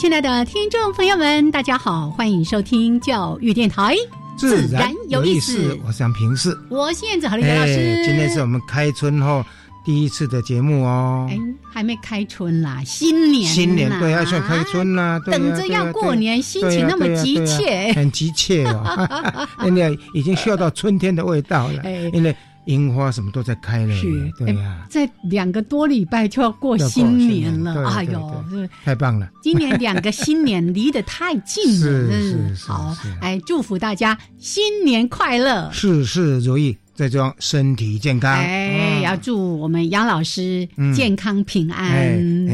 亲爱的听众朋友们，大家好，欢迎收听教育电台，自然有意思。我是杨平视，我是燕子何丽老师。今天是我们开春后第一次的节目哦。哎，还没开春啦，新年，新年对，要算开春啦，等着要过年，心情那么急切，很急切哦。因为已经嗅到春天的味道了，因为。樱花什么都在开了，是，对呀，在两个多礼拜就要过新年了，哎呦，太棒了！今年两个新年离得太近了，是是好，哎，祝福大家新年快乐，事事如意。在装身体健康，哎，要祝我们杨老师健康平安。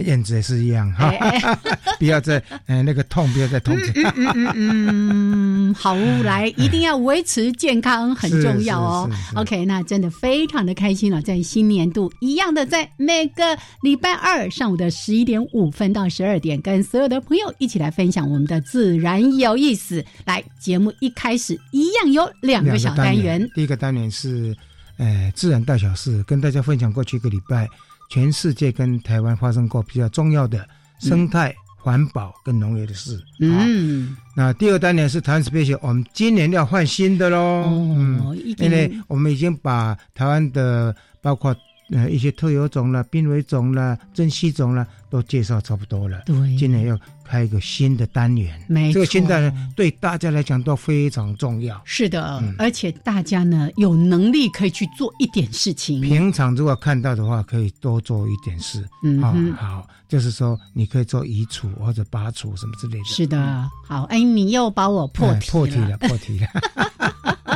燕子也是一样哈，不要再哎那个痛，不要再痛。嗯嗯嗯嗯，好来，一定要维持健康，很重要哦。OK，那真的非常的开心了，在新年度一样的，在每个礼拜二上午的十一点五分到十二点，跟所有的朋友一起来分享我们的自然有意思。来，节目一开始一样有两个小单元，第一个单元是。是，呃，自然大小事，跟大家分享过去一个礼拜，全世界跟台湾发生过比较重要的生态、环保跟农业的事。嗯，那第二单元是台湾 special，我们今年要换新的喽。嗯，因为我们已经把台湾的包括。呃，一些特有种了、濒危种了、珍稀种了，都介绍差不多了。对，今年要开一个新的单元，没错，这个新单元对大家来讲都非常重要。是的，而且大家呢有能力可以去做一点事情。平常如果看到的话，可以多做一点事。嗯，好，就是说你可以做移除或者拔除什么之类的。是的，好，哎，你又把我破题破题了，破题了。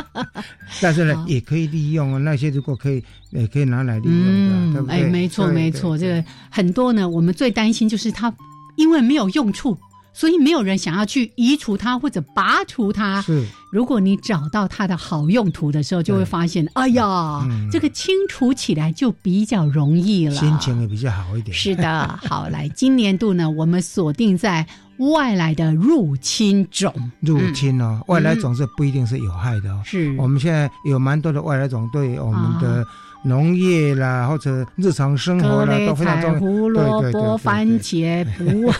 但是呢，也可以利用啊。那些如果可以，也可以拿来利用的，对不对？哎，没错，没错。这个很多呢，我们最担心就是它，因为没有用处，所以没有人想要去移除它或者拔除它。是，如果你找到它的好用途的时候，就会发现，哎呀，这个清除起来就比较容易了，心情也比较好一点。是的，好，来，今年度呢，我们锁定在。外来的入侵种，入侵哦，外来种是不一定是有害的哦。是，我们现在有蛮多的外来种，对我们的农业啦，或者日常生活啦，都非常重要。胡萝卜、番茄、不，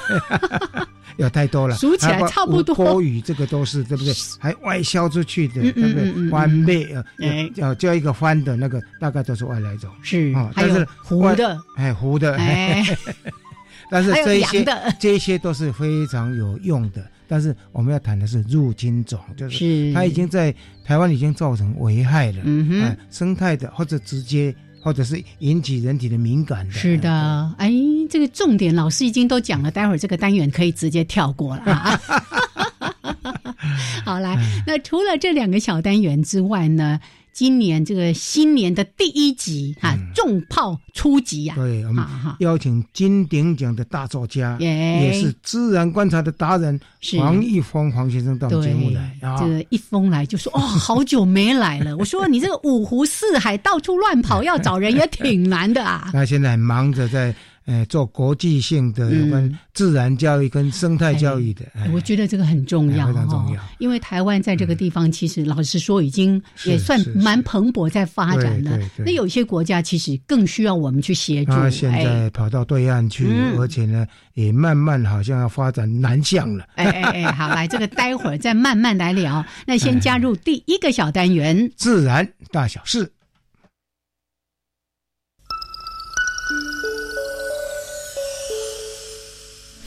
有太多了，数起来差不多。多语这个都是对不对？还外销出去的，对不对？番贝呃，叫叫一个番的那个，大概都是外来种。是，还有糊的，哎，糊的。但是这一些，这些都是非常有用的。但是我们要谈的是入侵种，就是它已经在台湾已经造成危害了，嗯哼，生态的或者直接或者是引起人体的敏感的。是的，哎，这个重点老师已经都讲了，待会儿这个单元可以直接跳过了。好，来，那除了这两个小单元之外呢？今年这个新年的第一集哈，重炮出击呀！对，我们邀请金鼎奖的大作家，也是自然观察的达人黄一峰黄先生到节目来。这个一峰来就说：“哦，好久没来了。”我说：“你这个五湖四海到处乱跑，要找人也挺难的啊。”他现在忙着在。哎，做国际性的有关自然教育跟生态教育的，哎我觉得这个很重要，非常重要。因为台湾在这个地方，其实老实说，已经也算蛮蓬勃在发展的。那有些国家其实更需要我们去协助。他现在跑到对岸去，而且呢，也慢慢好像要发展南向了。哎哎哎，好，来这个待会儿再慢慢来聊。那先加入第一个小单元：自然大小事。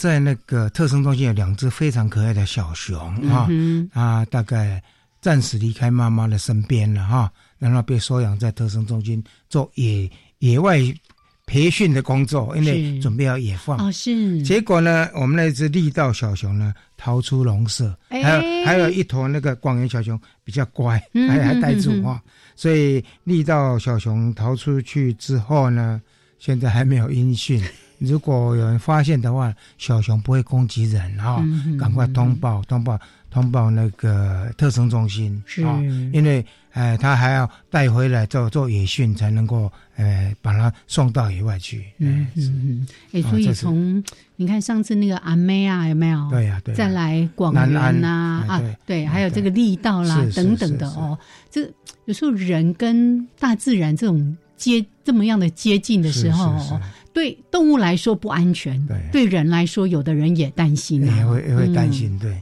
在那个特生中心有两只非常可爱的小熊啊，啊，大概暂时离开妈妈的身边了哈，然后被收养在特生中心做野野外培训的工作，因为准备要野放。哦，是。结果呢，我们那只力道小熊呢逃出笼舍，还有还有一头那个广元小熊比较乖，还还带住啊，所以力道小熊逃出去之后呢，现在还没有音讯。如果有人发现的话，小熊不会攻击人啊，赶快通报通报通报那个特生中心啊，因为呃，他还要带回来做做野训，才能够呃把它送到野外去。嗯嗯嗯，哎，所以从你看上次那个阿妹啊，有没有？对呀，对再来广元呐啊，对，还有这个力道啦等等的哦，这有时候人跟大自然这种接这么样的接近的时候。对动物来说不安全，对。对人来说，有的人也担心，也会也会担心。对，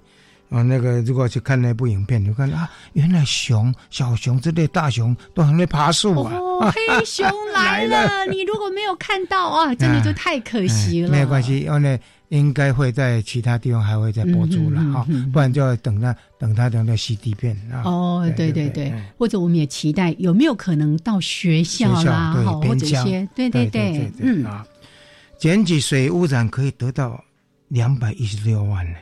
啊，那个如果去看那部影片，你看啊，原来熊、小熊之类大熊都很会爬树啊。哦，黑熊来了，你如果没有看到啊，真的就太可惜了。没有关系，因为应该会在其他地方还会再播出了哈，不然就要等它等它等到 CD 片啊。哦，对对对，或者我们也期待有没有可能到学校啦，或者一些对对对，嗯啊，检举水污染可以得到两百一十六万呢，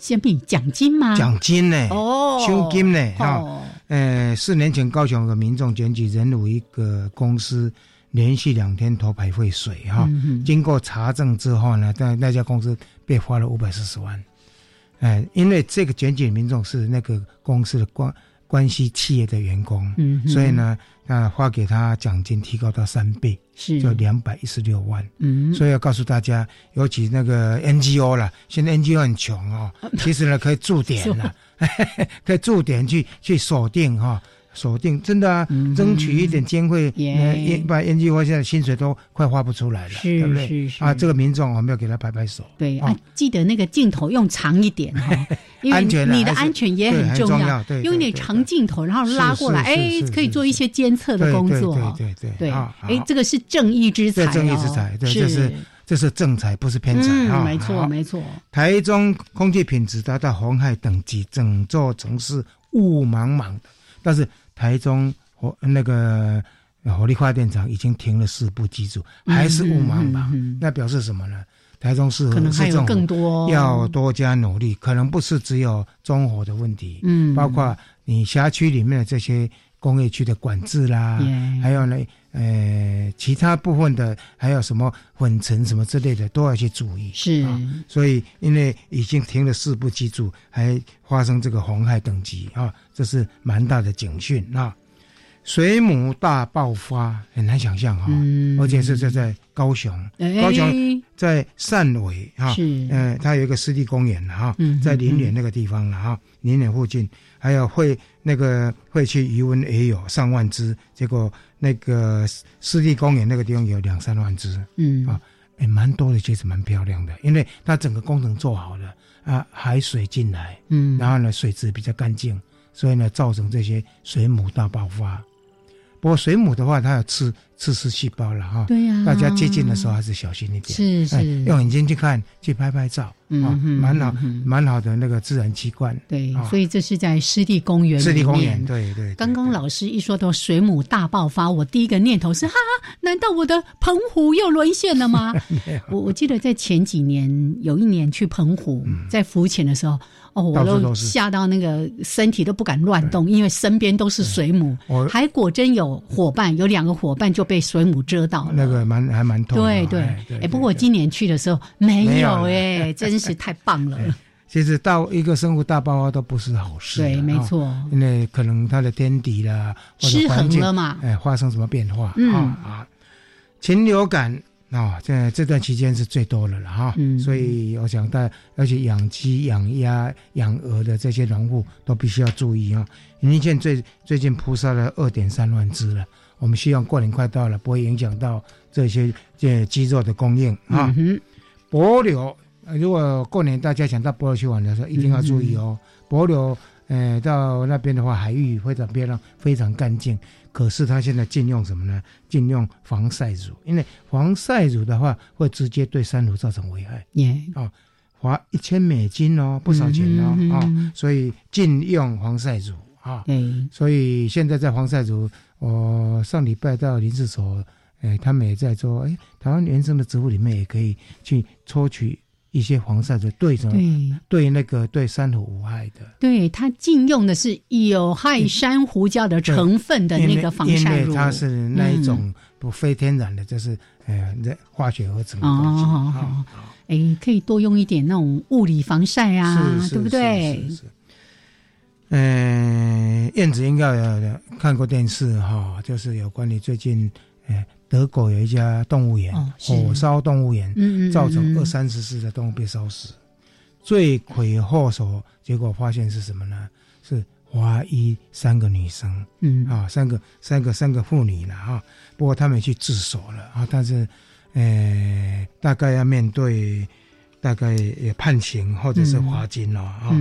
先比奖金吗？奖金呢？哦，奖金呢？哈，呃，四年前高雄的民众检举人有一个公司。连续两天投排废水哈，经过查证之后呢，但那家公司被罚了五百四十万，哎，因为这个检举民众是那个公司的关关系企业的员工，嗯，所以呢，那发给他奖金提高到三倍，是。就两百一十六万，嗯，所以要告诉大家，尤其那个 NGO 啦，现在 NGO 很穷哦，其实呢可以驻点了，可以驻 点去去锁定哈。锁定真的啊，争取一点经费，呃，把研究发现在薪水都快花不出来了，对不对？啊，这个民众我们要给他拍拍手。对啊，记得那个镜头用长一点哈，因为你的安全也很重要。对，用一点长镜头，然后拉过来，哎，可以做一些监测的工作。对对对，对，哎，这个是正义之财，正义之财，对，这是这是正财，不是偏财啊。没错没错。台中空气品质达到红海等级，整座城市雾茫茫的。但是台中火那个火力发电厂已经停了四部机组，还是雾茫茫，那表示什么呢？台中市可能还有更多。要多加努力，可能不是只有中火的问题，嗯，包括你辖区里面的这些工业区的管制啦，还有呢，呃，其他部分的还有什么混尘什么之类的都要去注意。是，所以因为已经停了四部机组，还发生这个红害等级啊，这是蛮大的警讯啊。水母大爆发很难想象哈，而且是在在高雄，高雄在汕尾哈，嗯，它有一个湿地公园哈，在林园那个地方了哈，林园附近还有会那个会去渔温也有上万只，结果那个湿地公园那个地方有两三万只，嗯。啊，也蛮多的，其实蛮漂亮的，因为它整个工程做好了啊，海水进来，嗯，然后呢水质比较干净，所以呢造成这些水母大爆发。不过水母的话，它有刺刺丝细胞了哈。对呀。大家接近的时候还是小心一点。是是。用眼睛去看，去拍拍照，啊，蛮好，蛮好的那个自然奇观。对，所以这是在湿地公园。湿地公园，对对。刚刚老师一说到水母大爆发，我第一个念头是：哈，难道我的澎湖又沦陷了吗？我我记得在前几年有一年去澎湖，在浮潜的时候。哦，我都吓到那个身体都不敢乱动，因为身边都是水母，还果真有伙伴，有两个伙伴就被水母蛰到了。那个蛮还蛮痛。对对，哎，不过我今年去的时候没有哎，真是太棒了。其实到一个生物大爆发都不是好事。对，没错。因为可能它的天敌啦，失衡了嘛，哎，发生什么变化啊啊？禽流感啊，在这段期间是最多的了哈。嗯，所以我想大，而且养鸡、养鸭、养鹅的这些农户都必须要注意啊。云县最最近扑杀了二点三万只了，我们希望过年快到了，不会影响到这些这鸡肉的供应啊。柏柳，如果过年大家想到柏柳去玩的时候，一定要注意哦。柏柳，呃，到那边的话，海域非常漂亮，非常干净。可是他现在禁用什么呢？禁用防晒乳，因为防晒乳的话会直接对珊瑚造成危害。耶，哦，花一千美金哦，不少钱哦，啊，所以禁用防晒乳啊。嗯，所以现在在防晒乳，我上礼拜到林志所。哎，他们也在做。哎，台湾原生的植物里面也可以去抽取一些防晒的，对什么？对那个对珊瑚无害的。对，它禁用的是有害珊瑚礁的成分的那个防晒乳，它是那一种不非天然的，就是呃化学合成的东西。哦，哎，可以多用一点那种物理防晒啊，对不对？嗯，燕子应该有看过电视哈，就是有关于最近哎。德国有一家动物园，火烧动物园，造成二三十只的动物被烧死。罪魁祸首，结果发现是什么呢？是华裔三个女生，嗯啊，三个三个三个妇女了啊。不过他们去自首了啊，但是，呃，大概要面对大概也判刑或者是罚金了啊，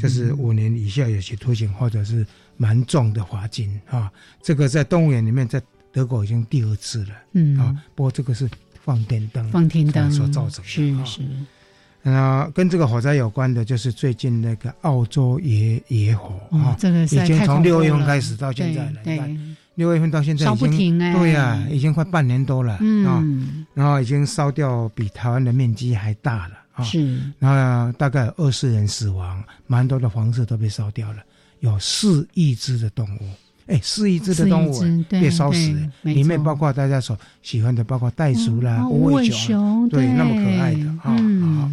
就是五年以下有期徒刑或者是蛮重的罚金啊。这个在动物园里面在。德国已经第二次了，嗯。啊，不过这个是放电灯，放天灯所造成的，是是。啊，跟这个火灾有关的，就是最近那个澳洲野野火啊，这个已经从六月份开始到现在了，对六月份到现在烧不停哎，对呀，已经快半年多了啊，然后已经烧掉比台湾的面积还大了啊，是，然后大概二十人死亡，蛮多的房子都被烧掉了，有四亿只的动物。哎，四亿只的动物被烧死，里面包括大家所喜欢的，包括袋鼠啦、无尾熊，对，那么可爱的哈。好，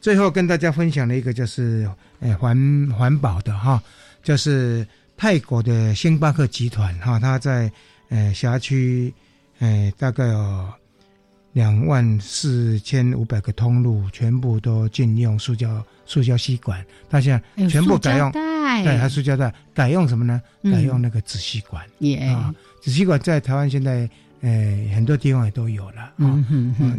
最后跟大家分享的一个就是，哎，环环保的哈，就是泰国的星巴克集团哈，它在呃辖区，哎，大概有两万四千五百个通路，全部都禁用塑胶塑胶吸管，它现在全部改用。对，还塑胶袋，改用什么呢？改用那个纸吸管。啊，纸吸管在台湾现在，呃，很多地方也都有了。啊，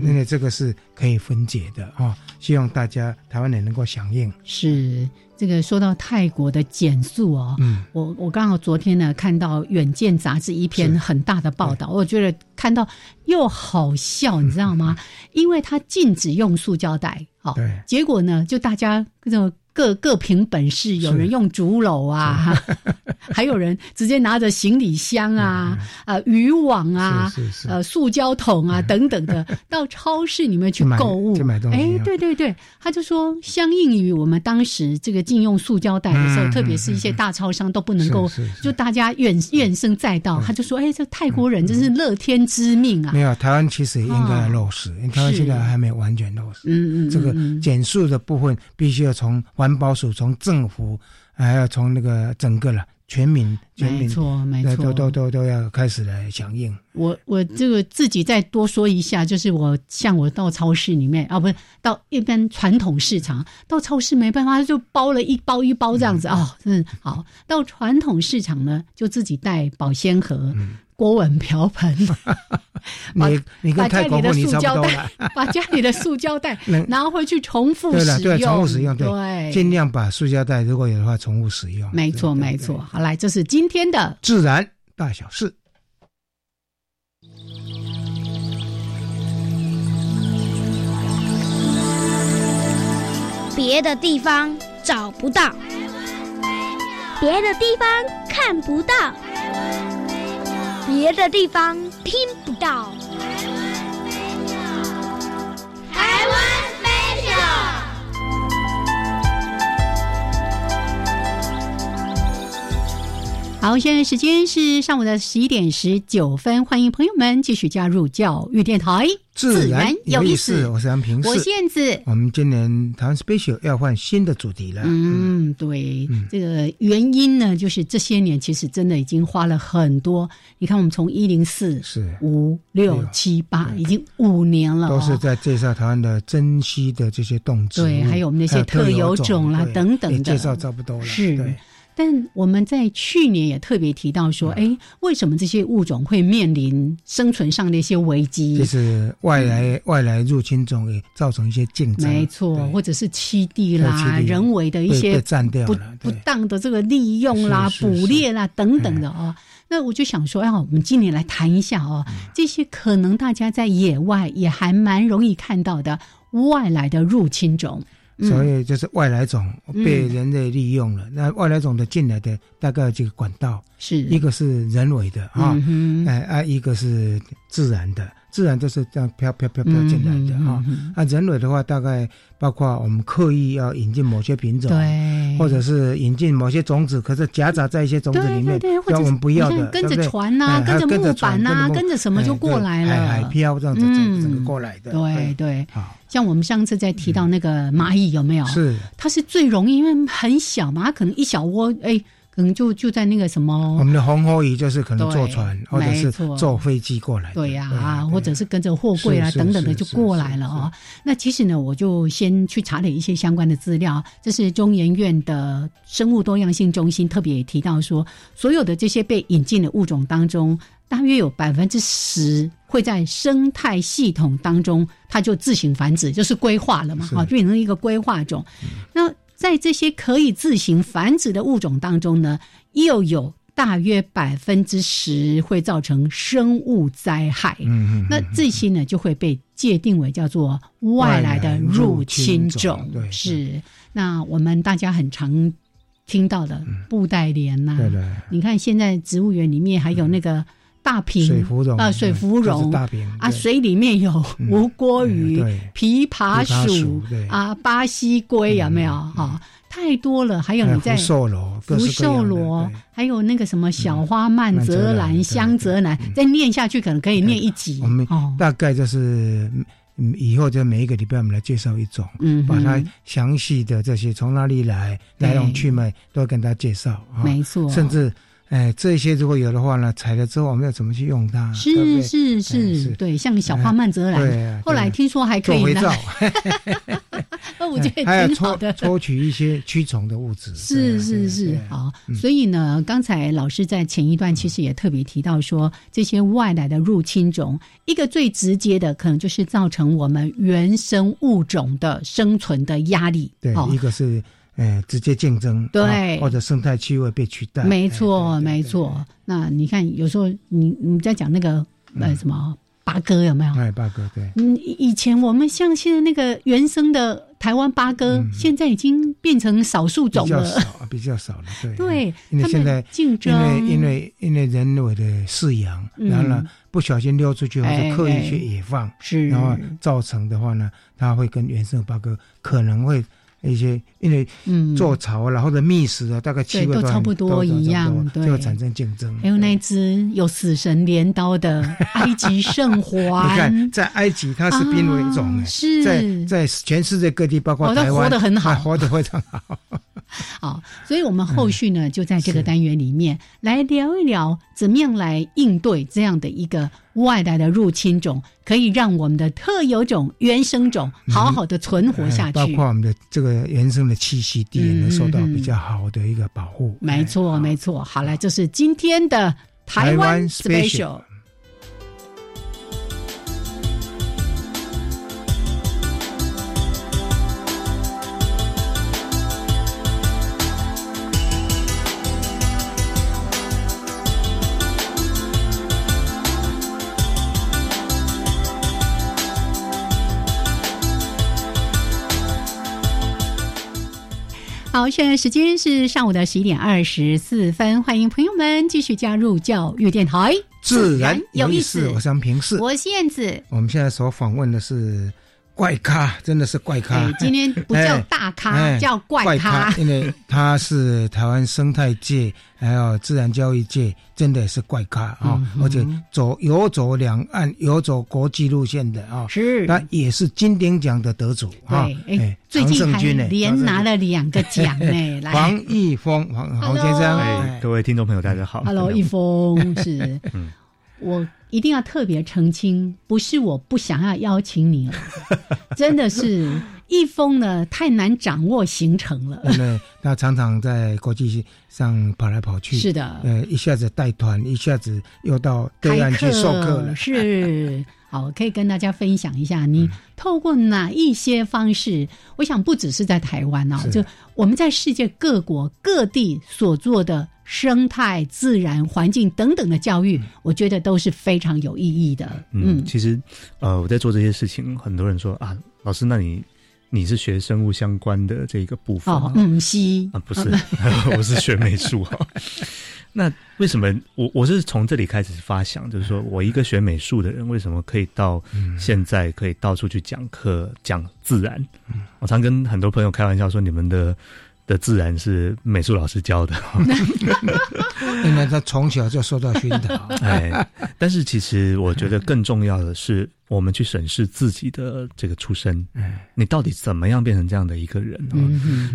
因为这个是可以分解的啊，希望大家台湾人能够响应。是这个说到泰国的减速哦，嗯，我我刚好昨天呢看到《远见》杂志一篇很大的报道，我觉得看到又好笑，你知道吗？因为它禁止用塑胶袋，好，结果呢，就大家这种。各各凭本事，有人用竹篓啊，还有人直接拿着行李箱啊、啊渔网啊、呃塑胶桶啊等等的 到超市里面去购物。哎，对对对，他就说，相应于我们当时这个禁用塑胶袋的时候，特别是一些大超商都不能够，就大家怨怨声载道。他就说，哎，这泰国人真是乐天知命啊！没有，台湾其实也应该落实，因为台湾现在还没有完全落实。嗯嗯，这个减速的部分必须要从。环保署从政府，还要从那个整个了全民，全民，没错，没错，都都都都要开始来响应。我我这个自己再多说一下，就是我像我到超市里面啊，不是到一般传统市场，到超市没办法，就包了一包一包这样子啊，嗯，好，到传统市场呢，就自己带保鲜盒。锅碗瓢盆，你你跟泰国你差不多把家里的塑胶袋 拿回去重复使用，对重复使用，对，尽量把塑胶袋如果有的话重复使用。没错，没错。好，来，这是今天的自然大小事。别的地方找不到，别的地方看不到。别的地方听不到。台湾飞鸟，台湾飞鸟。好，现在时间是上午的十一点十九分，欢迎朋友们继续加入教育电台。自然有意思，我是杨平，我燕子。我们今年台湾 special 要换新的主题了。嗯，对，这个原因呢，就是这些年其实真的已经花了很多。你看，我们从一零四是五六七八，已经五年了，都是在介绍台湾的珍稀的这些动植物，对，还有我们那些特有种啦等等的，介绍差不多了。是。但我们在去年也特别提到说，哎，为什么这些物种会面临生存上的一些危机？就是外来外来入侵种也造成一些竞争，没错，或者是栖地啦、人为的一些不不当的这个利用啦、捕猎啦等等的哦。那我就想说，哎，我们今年来谈一下哦，这些可能大家在野外也还蛮容易看到的外来的入侵种。所以就是外来种被人类利用了。那外来种的进来的大概几个管道，是。一个是人为的啊，哎啊，一个是自然的。自然就是这样飘飘飘飘进来的哈，啊，人为的话大概包括我们刻意要引进某些品种，对，或者是引进某些种子，可是夹杂在一些种子里面，让我们不要的，跟着船呐，跟着木板呐，跟着什么就过来了，海漂这样子整个过来的，对对。像我们上次在提到那个蚂蚁有没有？是，它是最容易，因为很小嘛，它可能一小窝，哎。可能就就在那个什么，我们的红火蚁就是可能坐船或者是坐飞机过来，对呀啊，或者是跟着货柜啊等等的就过来了哦。那其实呢，我就先去查了一些相关的资料，这是中研院的生物多样性中心特别提到说，所有的这些被引进的物种当中，大约有百分之十会在生态系统当中，它就自行繁殖，就是规划了嘛，啊，变成一个规划种。那在这些可以自行繁殖的物种当中呢，又有大约百分之十会造成生物灾害。嗯嗯，那这些呢就会被界定为叫做外来的入侵种。对，是。那我们大家很常听到的布袋莲呐，对对。你看现在植物园里面还有那个。大瓶水芙蓉啊，水芙蓉大瓶啊，水里面有无锅鱼、琵琶鼠啊，巴西龟有没有？哈，太多了。还有你在福寿螺、福寿螺，还有那个什么小花曼泽兰、香泽兰，再念下去可能可以念一集。我们大概就是以后就每一个礼拜我们来介绍一种，嗯，把它详细的这些从哪里来、来龙去脉都跟大家介绍。没错，甚至。哎，这些如果有的话呢，采了之后我们要怎么去用它？是是是，对，像小花曼泽兰，后来听说还可以做肥皂，那我觉得挺好的，抽取一些驱虫的物质。是是是，好。所以呢，刚才老师在前一段其实也特别提到说，这些外来的入侵种，一个最直接的可能就是造成我们原生物种的生存的压力。对，一个是。哎，直接竞争对，或者生态气味被取代，没错没错。那你看，有时候你你在讲那个呃什么八哥有没有？哎，八哥对。嗯，以前我们像现在那个原生的台湾八哥，现在已经变成少数种了，比较少，比较少了。对 对，因为现在竞争，因为因为因为人为的饲养，然后呢不小心溜出去或者刻意去野放，是，然后造成的话呢，它会跟原生八哥可能会。一些因为做巢了或者觅食啊，大概气味都差不多一样，就会产生竞争。还有那只有死神镰刀的埃及圣 环，你看在埃及它是濒危种，是。在在全世界各地，包括台湾，活得很好，活得非常好。好，所以我们后续呢，就在这个单元里面来聊一聊，怎么样来应对这样的一个外来的入侵种，可以让我们的特有种、原生种好好的存活下去，包括我们的这个原生的栖息地能受到比较好的一个保护。没错，没错。好来，这是今天的台湾 special。好，现在时间是上午的十一点二十四分，欢迎朋友们继续加入教育电台，自然有意思。我是平视，我是燕子。我们现在所访问的是怪咖，真的是怪咖。今天不叫大咖，叫怪咖，因为他是台湾生态界还有自然教育界，真的是怪咖啊！而且走游走两岸、游走国际路线的啊，是那也是金鼎奖的得主啊！哎，最近还连拿了两个奖呢。来，黄义峰，黄黄先生，哎，各位听众朋友，大家好。Hello，义峰是，我。一定要特别澄清，不是我不想要邀请你了，真的是一封呢太难掌握行程了。因为他常常在国际上跑来跑去，是的，呃，一下子带团，一下子又到对岸去授课了。是，好，可以跟大家分享一下，你透过哪一些方式？我想不只是在台湾哦，就我们在世界各国各地所做的。生态、自然环境等等的教育，我觉得都是非常有意义的。嗯，其实，呃，我在做这些事情，很多人说啊，老师，那你你是学生物相关的这个部分？哦，嗯，西啊，不是，我是学美术哈。那为什么我我是从这里开始发想，就是说我一个学美术的人，为什么可以到现在可以到处去讲课讲自然？我常跟很多朋友开玩笑说，你们的。的自然是美术老师教的，因为他从小就受到熏陶。哎，但是其实我觉得更重要的是，我们去审视自己的这个出身，你到底怎么样变成这样的一个人？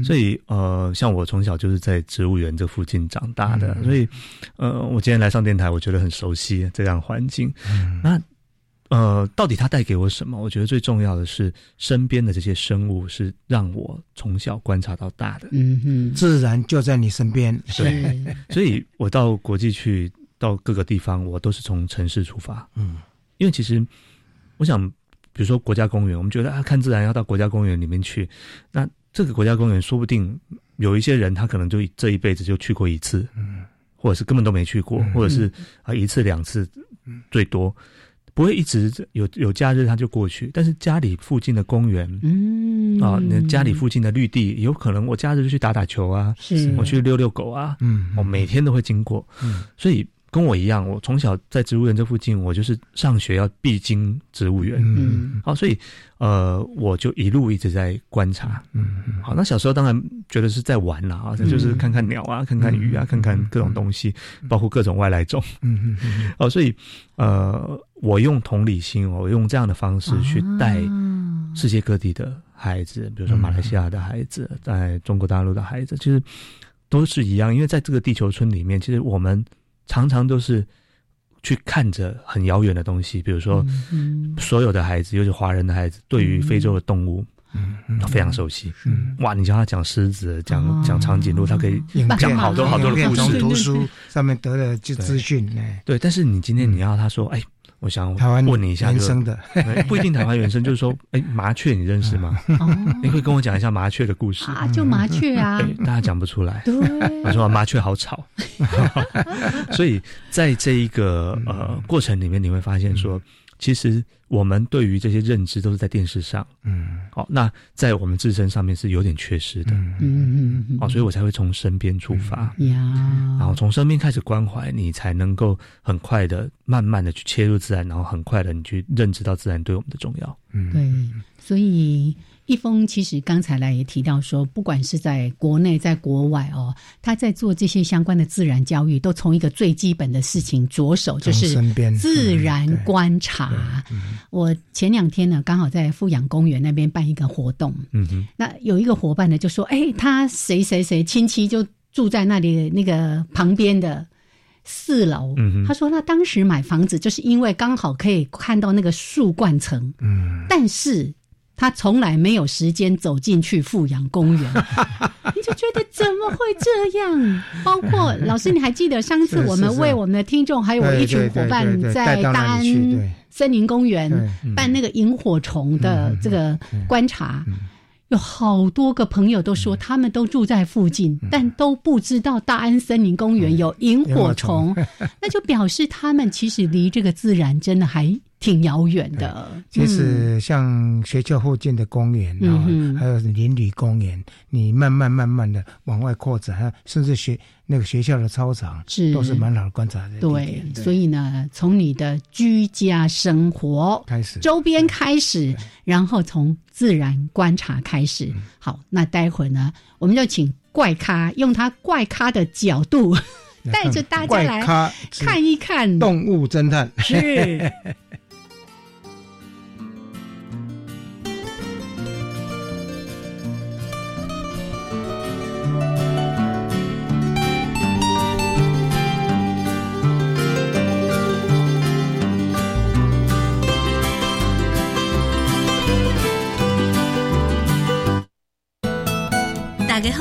所以呃，像我从小就是在植物园这附近长大的，所以呃，我今天来上电台，我觉得很熟悉这样环境。那。呃，到底它带给我什么？我觉得最重要的是身边的这些生物是让我从小观察到大的。嗯哼，自然就在你身边。对，所以我到国际去，到各个地方，我都是从城市出发。嗯，因为其实我想，比如说国家公园，我们觉得啊，看自然要到国家公园里面去。那这个国家公园，说不定有一些人他可能就这一辈子就去过一次，嗯，或者是根本都没去过，或者是啊一次两次，最多。不会一直有有假日他就过去，但是家里附近的公园，嗯。啊，那家里附近的绿地，有可能我假日就去打打球啊，是，我去遛遛狗啊，嗯，我每天都会经过，嗯，所以。跟我一样，我从小在植物园这附近，我就是上学要必经植物园。嗯，好，所以呃，我就一路一直在观察。嗯嗯，好，那小时候当然觉得是在玩啦，啊，就是看看鸟啊，看看鱼啊，看看各种东西，包括各种外来种。嗯嗯，哦，所以呃，我用同理心，我用这样的方式去带世界各地的孩子，比如说马来西亚的孩子，在中国大陆的孩子，其实都是一样，因为在这个地球村里面，其实我们。常常都是去看着很遥远的东西，比如说，所有的孩子，尤其华人的孩子，对于非洲的动物，非常熟悉。嗯，哇，你叫他讲狮子，讲讲长颈鹿，他可以讲好多好多的故事。图书上面得了就资讯，对。但是你今天你要他说，哎。我想问你一下，原生的不一定台湾原生，就是说，哎，麻雀你认识吗？你会跟我讲一下麻雀的故事啊？就麻雀啊，大家讲不出来。对，我说麻雀好吵，所以在这一个呃过程里面，你会发现说。其实我们对于这些认知都是在电视上，嗯，好，那在我们自身上面是有点缺失的，嗯嗯嗯，哦，所以我才会从身边出发，呀，然后从身边开始关怀，你才能够很快的、慢慢的去切入自然，然后很快的你去认知到自然对我们的重要，嗯，对，所以。一峰其实刚才来也提到说，不管是在国内在国外哦，他在做这些相关的自然教育，都从一个最基本的事情着手，就是自然观察。我前两天呢，刚好在富养公园那边办一个活动，嗯哼，那有一个伙伴呢就说：“哎，他谁谁谁亲戚就住在那里那个旁边的四楼。”他说：“那当时买房子就是因为刚好可以看到那个树冠层，嗯，但是。”他从来没有时间走进去富阳公园，你就觉得怎么会这样？包括老师，你还记得上次我们为我们的听众还有我一群伙伴在大安森林公园办那个萤火虫的这个观察，有好多个朋友都说他们都住在附近，但都不知道大安森林公园有萤火虫，那就表示他们其实离这个自然真的还。挺遥远的。其实像学校附近的公园啊，还有邻里公园，你慢慢慢慢的往外扩展，甚至学那个学校的操场，是都是蛮好的观察的。对，所以呢，从你的居家生活开始，周边开始，然后从自然观察开始。好，那待会儿呢，我们就请怪咖用他怪咖的角度。带着大家来看一看动物侦探是。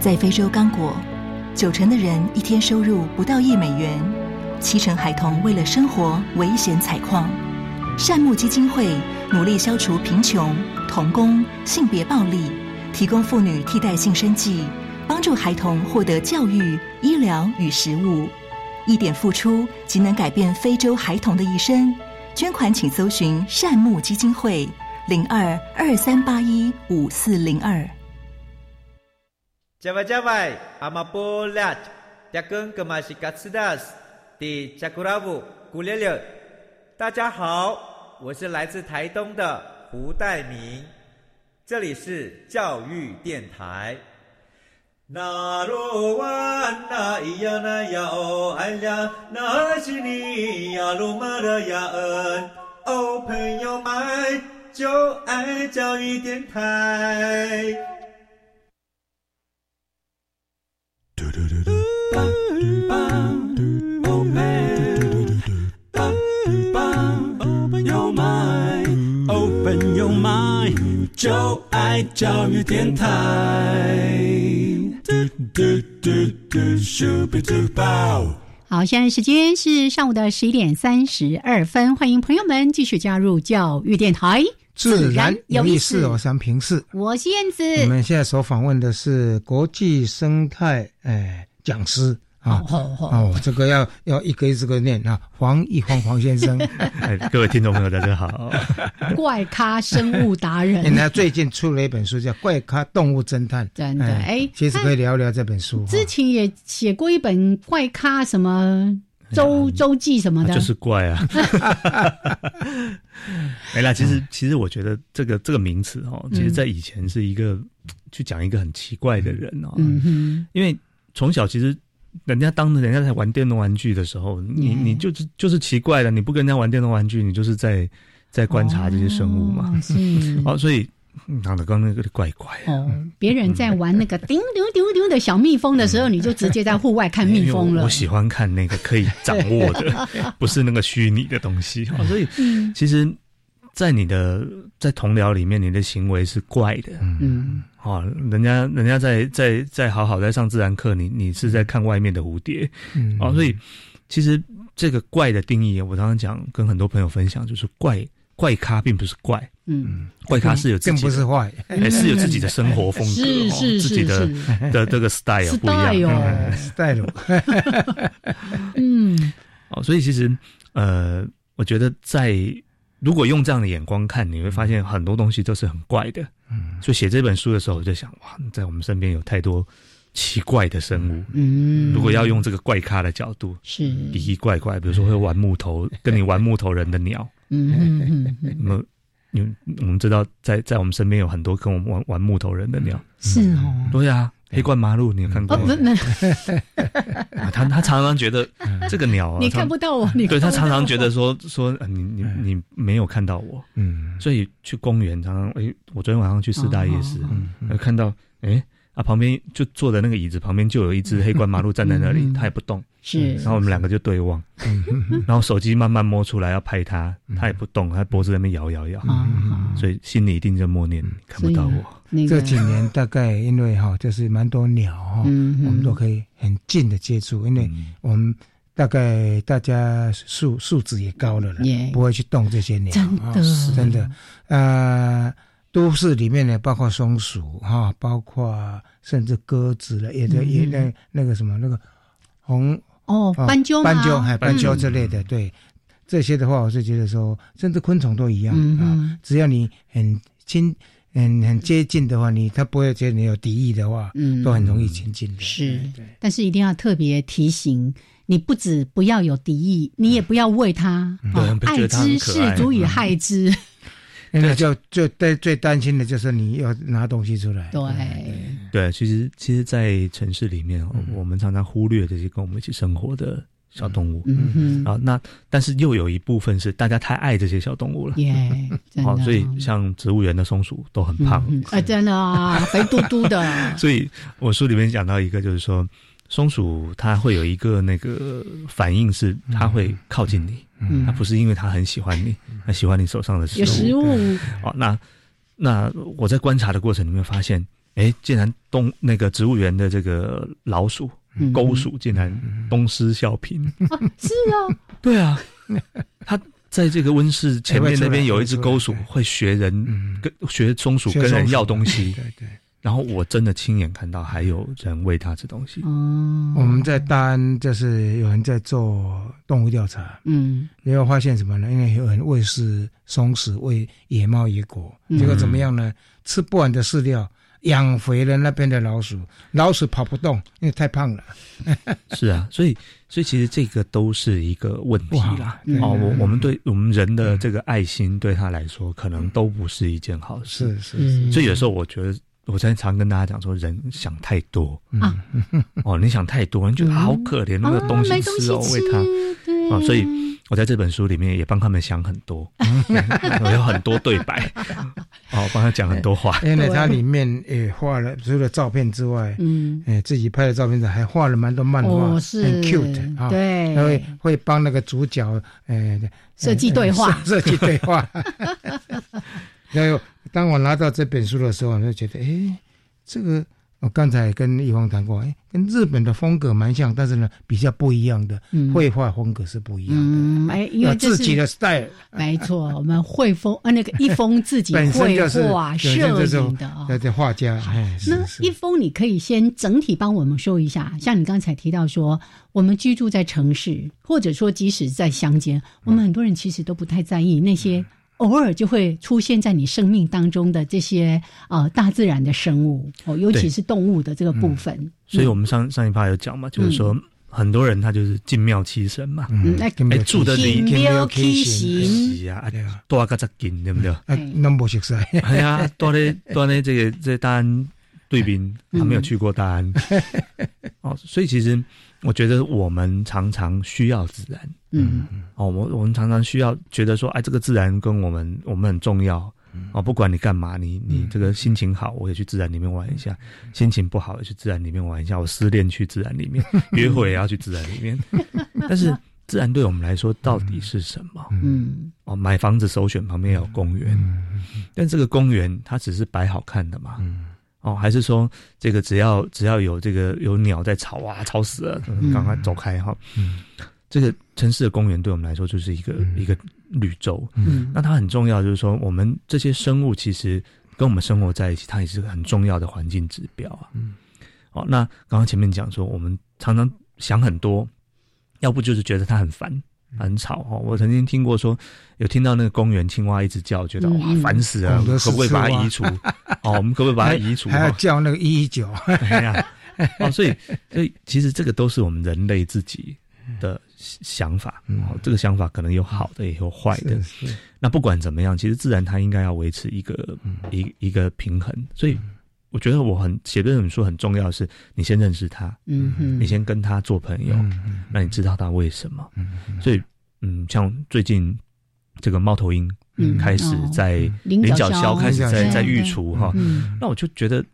在非洲刚果，九成的人一天收入不到一美元，七成孩童为了生活危险采矿。善牧基金会努力消除贫穷、童工、性别暴力，提供妇女替代性生计，帮助孩童获得教育、医疗与食物。一点付出即能改变非洲孩童的一生。捐款请搜寻善牧基金会零二二三八一五四零二。加外加外，阿玛波拉，扎根格玛西卡斯达斯，的加古拉布古列列。大家好，我是来自台东的胡代明，这里是教育电台。那罗哇那咿呀那呀哦哎呀，那是你呀鲁玛的呀恩，哦朋友们就爱教育电台。就爱教育电台。好，现在时间是上午的十一点三十二分，欢迎朋友们继续加入教育电台。自然有意思，我想平视。我是燕子。我们现在所访问的是国际生态哎讲师。啊，哦，这个要要一个一个念啊，黄一黄黄先生，哎，各位听众朋友大家好，怪咖生物达人，人家最近出了一本书叫《怪咖动物侦探》，真的，哎，其实可以聊聊这本书。之前也写过一本怪咖什么周周记什么的，就是怪啊，没啦，其实其实我觉得这个这个名词哦，其实在以前是一个去讲一个很奇怪的人哦，嗯哼，因为从小其实。人家当着人家在玩电动玩具的时候，你你就是就是奇怪了，你不跟人家玩电动玩具，你就是在在观察这些生物嘛。哦，所以长得刚那个怪怪。哦，别人在玩那个叮丢丢丢的小蜜蜂的时候，你就直接在户外看蜜蜂了。我喜欢看那个可以掌握的，不是那个虚拟的东西。哦所以其实，在你的在同僚里面，你的行为是怪的。嗯。哦，人家人家在在在好好在上自然课，你你是在看外面的蝴蝶，嗯。哦，所以其实这个怪的定义，我常常讲跟很多朋友分享，就是怪怪咖并不是怪，嗯，怪咖是有并不是坏，还是有自己的生活风格，是是自己的的这个 style 不一样，style，嗯，哦，所以其实呃，我觉得在。如果用这样的眼光看，你会发现很多东西都是很怪的。嗯，所以写这本书的时候，我就想，哇，在我们身边有太多奇怪的生物。嗯，如果要用这个怪咖的角度，是奇奇怪怪，比如说会玩木头，跟你玩木头人的鸟。嗯嗯嗯。那么，你我们知道，在在我们身边有很多跟我们玩玩木头人的鸟。是哦。对呀。黑冠麻鹭，你有看过？不不，他他常常觉得这个鸟啊，你看不到我，你对他常常觉得说说你你你没有看到我，嗯，所以去公园常常哎，我昨天晚上去四大夜市，嗯，看到哎啊旁边就坐在那个椅子旁边就有一只黑冠麻鹭站在那里，它也不动，是，然后我们两个就对望，然后手机慢慢摸出来要拍它，它也不动，它脖子在那边摇摇摇，所以心里一定在默念看不到我。这几年大概因为哈，就是蛮多鸟哈，我们都可以很近的接触，因为我们大概大家素素质也高了了，不会去动这些鸟，真的，真的。呃，都市里面呢，包括松鼠哈，包括甚至鸽子了，也在也那那个什么那个红哦斑鸠斑鸠还斑鸠之类的，对这些的话，我是觉得说，甚至昆虫都一样啊，只要你很亲。嗯，很接近的话，你他不会觉得你有敌意的话，嗯，都很容易亲近的。是，但是一定要特别提醒，你不止不要有敌意，你也不要为他，爱之是足以害之。那就就最最担心的就是你要拿东西出来。对。对，其实其实，在城市里面，我们常常忽略这些跟我们一起生活的。小动物，嗯啊，那但是又有一部分是大家太爱这些小动物了，耶，好，所以像植物园的松鼠都很胖，啊，真的啊，肥嘟嘟的。所以我书里面讲到一个，就是说松鼠它会有一个那个反应，是它会靠近你，嗯，他不是因为他很喜欢你，他喜欢你手上的食物，食物。哦，那那我在观察的过程里面发现，哎，竟然东那个植物园的这个老鼠。钩鼠竟然东施效颦，是啊，对啊，他在这个温室前面那边有一只钩鼠，会学人跟学松鼠。跟人要东西，对对。然后我真的亲眼看到还有人喂它吃东西。哦，我们在大安就是有人在做动物调查，嗯，没有发现什么呢？因为有人喂食松鼠喂野猫野果，结果怎么样呢？吃不完的饲料。养肥了那边的老鼠，老鼠跑不动，因为太胖了。是啊，所以所以其实这个都是一个问题啦。哦，我我们对我们人的这个爱心，对他来说可能都不是一件好事。是是，所以有时候我觉得，我常常跟大家讲说，人想太多啊。哦，你想太多，你觉得好可怜，那个东西吃哦，喂它啊，所以。我在这本书里面也帮他们想很多，我有很多对白，哦，帮他讲很多话。因为它里面也画了除了照片之外，嗯，哎，自己拍的照片上还画了蛮多漫画，很 cute 啊，对，会会帮那个主角，哎，设计对话，设计对话。然后当我拿到这本书的时候，我就觉得，哎，这个。我刚才跟易峰谈过，哎，跟日本的风格蛮像，但是呢，比较不一样的绘画风格是不一样的。嗯，哎，因为自己的 style，没错，我们绘风呃，那个一峰自己 绘画摄影的啊，对画家。那一峰，你可以先整体帮我们说一下，像你刚才提到说，我们居住在城市，或者说即使在乡间，我们很多人其实都不太在意那些。偶尔就会出现在你生命当中的这些呃大自然的生物哦，尤其是动物的这个部分。所以我们上上一趴有讲嘛，就是说很多人他就是进庙祈神嘛，哎住的进庙祈神啊，多个只近对不对？那不熟悉。哎呀，多的多的这个这大安对宾还没有去过大安 哦，所以其实。我觉得我们常常需要自然，嗯，哦，我我们常常需要觉得说，哎，这个自然跟我们我们很重要，哦，不管你干嘛，你你这个心情好，我也去自然里面玩一下；心情不好，也去自然里面玩一下。我失恋去自然里面，约会也要去自然里面。但是自然对我们来说到底是什么？嗯，哦，买房子首选旁边有公园，但这个公园它只是摆好看的嘛？哦，还是说这个只要只要有这个有鸟在吵啊，吵死了，赶快走开哈。嗯，这个城市的公园对我们来说就是一个一个绿洲。嗯，那它很重要，就是说我们这些生物其实跟我们生活在一起，它也是很重要的环境指标啊。嗯，哦，那刚刚前面讲说，我们常常想很多，要不就是觉得它很烦。很吵哈！我曾经听过说，有听到那个公园青蛙一直叫，觉得哇烦死了，可不可以把它移除？哦，我们可不可以把它移除？还要叫那个一一九？哦，所以所以其实这个都是我们人类自己的想法，哦，这个想法可能有好的也有坏的。那不管怎么样，其实自然它应该要维持一个一一个平衡。所以我觉得我很写这本书很重要的是，你先认识他，嗯哼，你先跟他做朋友，那你知道他为什么。所以，嗯，像最近这个猫头鹰开始在菱角鸮开始在在育雏哈，那我就觉得。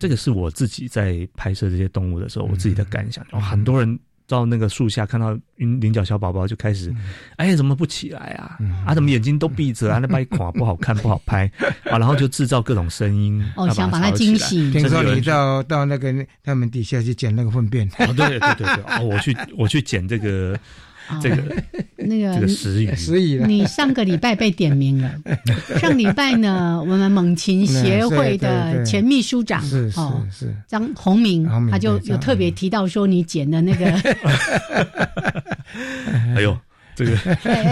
这个是我自己在拍摄这些动物的时候，我自己的感想。很多人到那个树下看到菱菱角小宝宝，就开始，哎，怎么不起来啊？啊，怎么眼睛都闭着啊？那一垮不好看，不好拍啊！然后就制造各种声音，哦，想把它惊醒。听说你到到那个他们底下去捡那个粪便。哦，对对对对，我去我去捡这个。这个那个这个食语食语，你上个礼拜被点名了。上礼拜呢，我们猛禽协会的前秘书长是是是张宏明，他就有特别提到说你剪的那个。哎呦。这个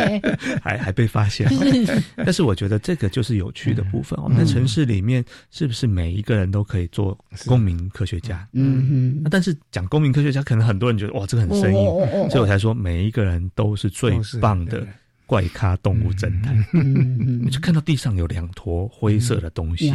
还还被发现，但是我觉得这个就是有趣的部分。我们在城市里面，是不是每一个人都可以做公民科学家？嗯嗯。但是讲公民科学家，可能很多人觉得哇，这个很生硬，所以我才说每一个人都是最棒的怪咖动物侦探。你就看到地上有两坨灰色的东西，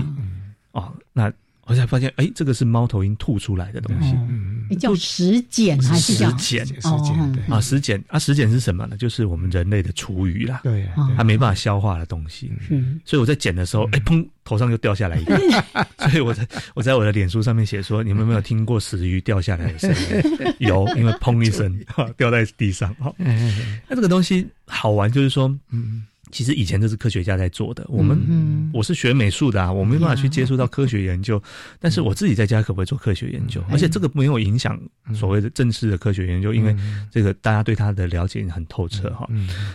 哦，那。我才发现，哎，这个是猫头鹰吐出来的东西，叫石碱还是叫？石碱？石碱啊，石碱啊，石碱是什么呢？就是我们人类的厨余啦，对，它没办法消化的东西。嗯，所以我在捡的时候，哎，砰，头上就掉下来一个。所以我在我在我的脸书上面写说，你们有没有听过死鱼掉下来的声音？有，因为砰一声 掉在地上。好，那这个东西好玩，就是说，嗯。其实以前都是科学家在做的。我们我是学美术的啊，我没办法去接触到科学研究。但是我自己在家可不可以做科学研究？而且这个没有影响所谓的正式的科学研究，因为这个大家对它的了解很透彻哈。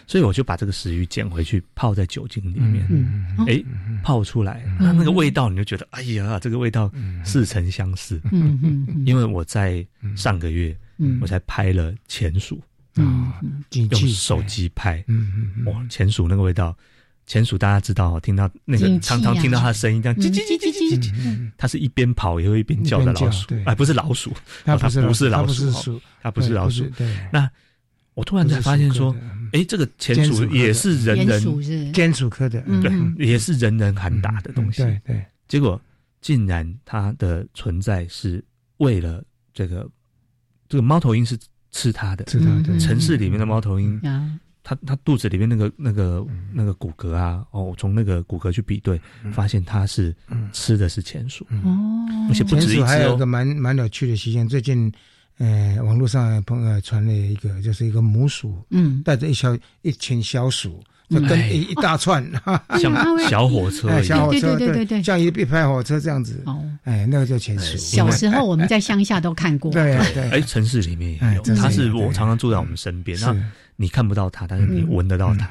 所以我就把这个死鱼捡回去泡在酒精里面，哎，泡出来，那那个味道你就觉得，哎呀，这个味道似曾相识。嗯嗯，因为我在上个月我才拍了前鼠。嗯，用手机拍，嗯嗯，哇，钱鼠那个味道，钱鼠大家知道，听到那个常常听到它的声音，这样叽叽叽叽叽叽，它是一边跑也会一边叫的老鼠，哎，不是老鼠，它不是老鼠，它不是老鼠，对。那我突然才发现说，哎，这个钱鼠也是人人尖鼠科的，对，也是人人喊打的东西，对对。结果竟然它的存在是为了这个，这个猫头鹰是。吃它的，吃它的城市里面的猫头鹰，它它肚子里面那个那个那个骨骼啊，哦，从那个骨骼去比对，发现它是吃的是前鼠哦，而且不止一只还有个蛮蛮有趣的习性，最近呃网络上朋友传了一个，就是一个母鼠，嗯，带着一小一群小鼠。就跟一一大串，像小火车，小火车，对对对对，像一一排火车这样子。哦，哎，那个叫前鼠。小时候我们在乡下都看过。对对。哎，城市里面也有，它是我常常住在我们身边。那你看不到它，但是你闻得到它。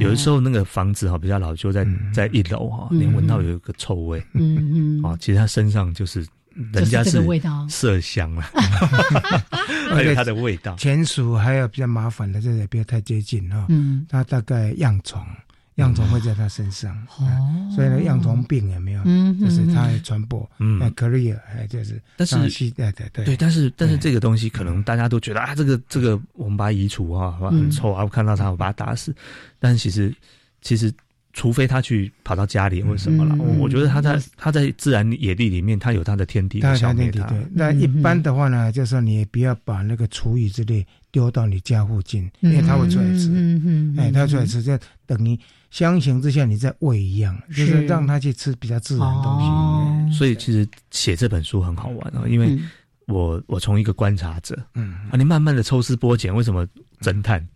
有的时候那个房子哈比较老旧，在在一楼哈，你闻到有一个臭味。嗯嗯。啊，其实它身上就是。人家是麝香了，还有它的味道。田鼠还有比较麻烦的，这也不要太接近哈。嗯，它大概恙虫，恙虫会在它身上。哦，所以呢，恙虫病有没有？嗯就是它传播。嗯，career 还就是。但是，对对对。对，但是但是这个东西可能大家都觉得啊，这个这个我们把它移除啊，很臭啊，我看到它我把它打死。但是其实其实。除非他去跑到家里或者什么了，我觉得他在他在自然野地里面，他有他的天地，消灭它。那一般的话呢，就是说你不要把那个厨余之类丢到你家附近，因为他会出来吃。嗯嗯，哎，它出来吃就等于相形之下你在喂一样，就是让他去吃比较自然的东西。所以其实写这本书很好玩哦，因为我我从一个观察者，嗯啊，你慢慢的抽丝剥茧，为什么侦探？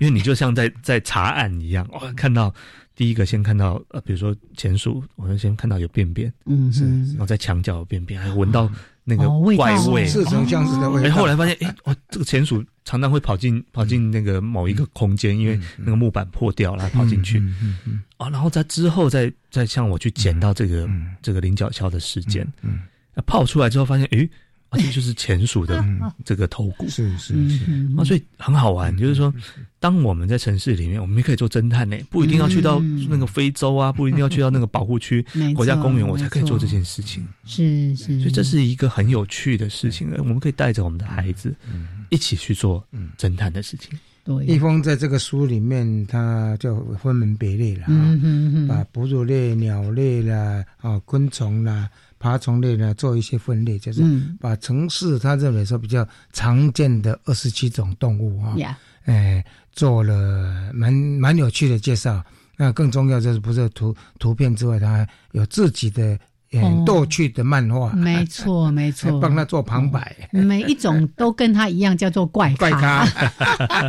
因为你就像在在查案一样，哇，看到。第一个先看到呃，比如说前鼠，我们先看到有便便，嗯，是，然后在墙角有便便，还闻到那个怪味，似曾相识的味。哎，后来发现，哎，哦，这个前鼠常常会跑进跑进那个某一个空间，因为那个木板破掉了，跑进去，嗯嗯，啊，然后在之后再再像我去捡到这个这个菱角鸮的时间，嗯，泡出来之后发现，诶。这就是前鼠的这个头骨，是是是，啊，所以很好玩。就是说，当我们在城市里面，我们也可以做侦探呢，不一定要去到那个非洲啊，不一定要去到那个保护区、国家公园，我才可以做这件事情。是是，所以这是一个很有趣的事情，我们可以带着我们的孩子一起去做侦探的事情。易峰在这个书里面，他就分门别类了啊，把哺乳类、鸟类啦、啊昆虫啦、爬虫类呢做一些分类，就是把城市他认为说比较常见的二十七种动物啊，哎做了蛮蛮有趣的介绍。那更重要就是不是图图片之外，他还有自己的。很逗趣的漫画，没错没错，帮他做旁白，每一种都跟他一样叫做怪咖。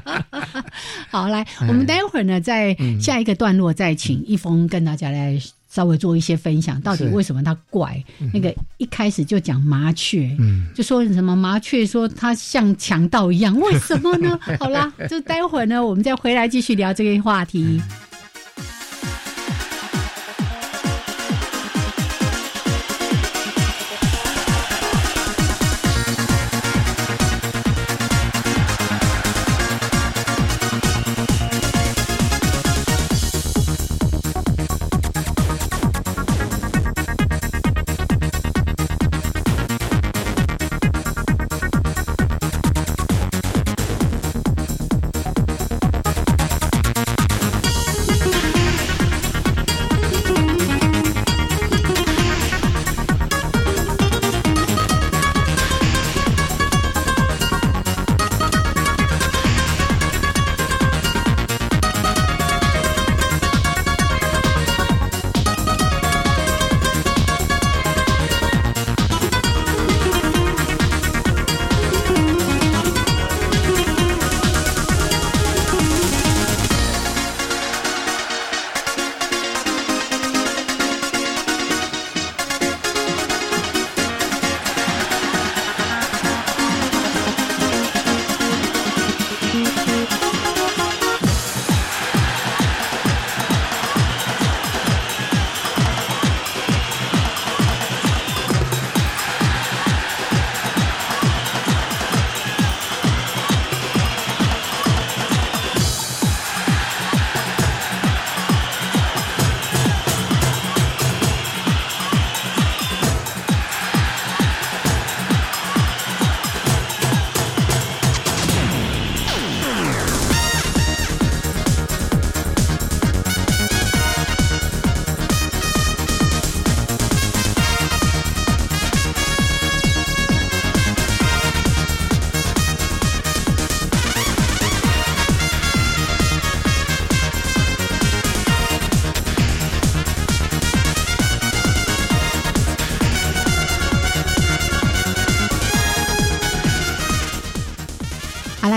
好，来，我们待会儿呢，在下一个段落再请一峰跟大家来稍微做一些分享，到底为什么它怪？那个一开始就讲麻雀，嗯，就说什么麻雀说它像强盗一样，为什么呢？好啦，就待会儿呢，我们再回来继续聊这个话题。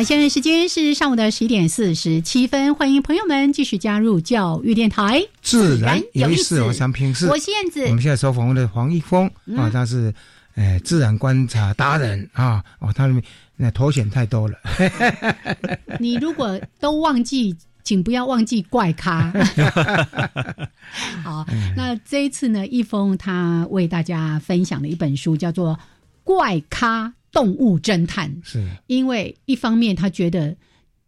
现在时间是上午的十一点四十七分，欢迎朋友们继续加入教育电台，自然有意思。我想平视，我是燕子。我们现在收访问的黄一峰啊，他是呃自然观察达人啊，哦，他那头衔太多了。你如果都忘记，请不要忘记怪咖。好，那这一次呢，一峰他为大家分享了一本书叫做《怪咖》。动物侦探。是，因为一方面他觉得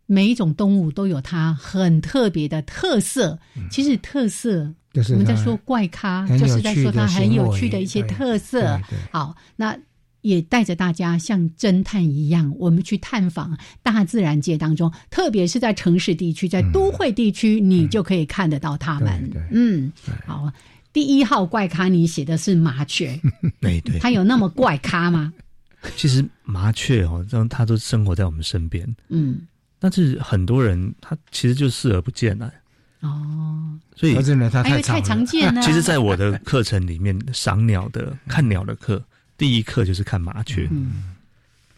每一种动物都有它很特别的特色，其实特色就是我们在说怪咖，就是在说它很有趣的一些特色。好，那也带着大家像侦探一样，我们去探访大自然界当中，特别是在城市地区，在都会地区，你就可以看得到它们。嗯，好，第一号怪咖，你写的是麻雀，对 对，它有那么怪咖吗？其实麻雀哦，让它都生活在我们身边。嗯，但是很多人他其实就视而不见了。哦，所以因为太常见了。其实，在我的课程里面，赏鸟的、看鸟的课，第一课就是看麻雀。嗯，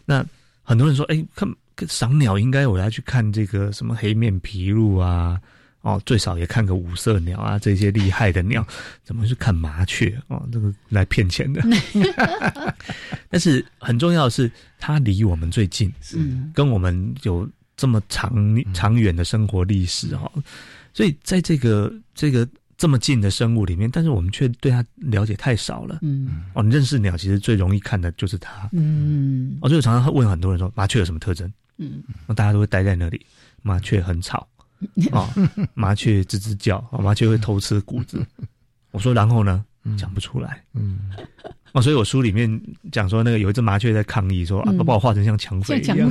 那很多人说，哎，看赏鸟应该我要去看这个什么黑面琵鹭啊。哦，最少也看个五色鸟啊，这些厉害的鸟，怎么去看麻雀？哦，这个来骗钱的。但是很重要的是，它离我们最近，嗯，跟我们有这么长长远的生活历史哈。所以在这个这个这么近的生物里面，但是我们却对它了解太少了。嗯，哦，你认识鸟，其实最容易看的就是它。嗯，我就常常问很多人说，麻雀有什么特征？嗯，那大家都会待在那里。麻雀很吵，啊，麻雀吱吱叫，麻雀会偷吃谷子。我说，然后呢？讲不出来。嗯，哦，所以我书里面讲说，那个有一只麻雀在抗议说，啊，都把我画成像抢匪一样。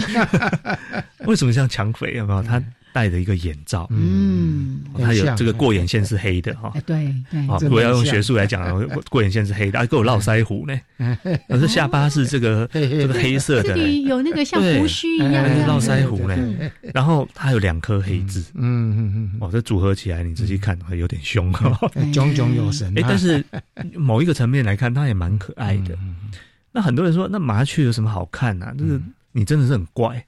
为什么像抢匪？有没有？它戴着一个眼罩，嗯，它有这个过眼线是黑的哈，对对，啊，如果要用学术来讲，过眼线是黑的，还 给我络腮胡呢，可是下巴是这个这个黑色的，这里有那个像胡须一样的络腮胡呢，然后它有两颗黑痣，嗯嗯嗯，哦，这组合起来你仔细看会有点凶。哈，炯炯有神，哎，但是某一个层面来看，它也蛮可爱的。那很多人说，那麻雀有什么好看呢？就是你真的是很怪。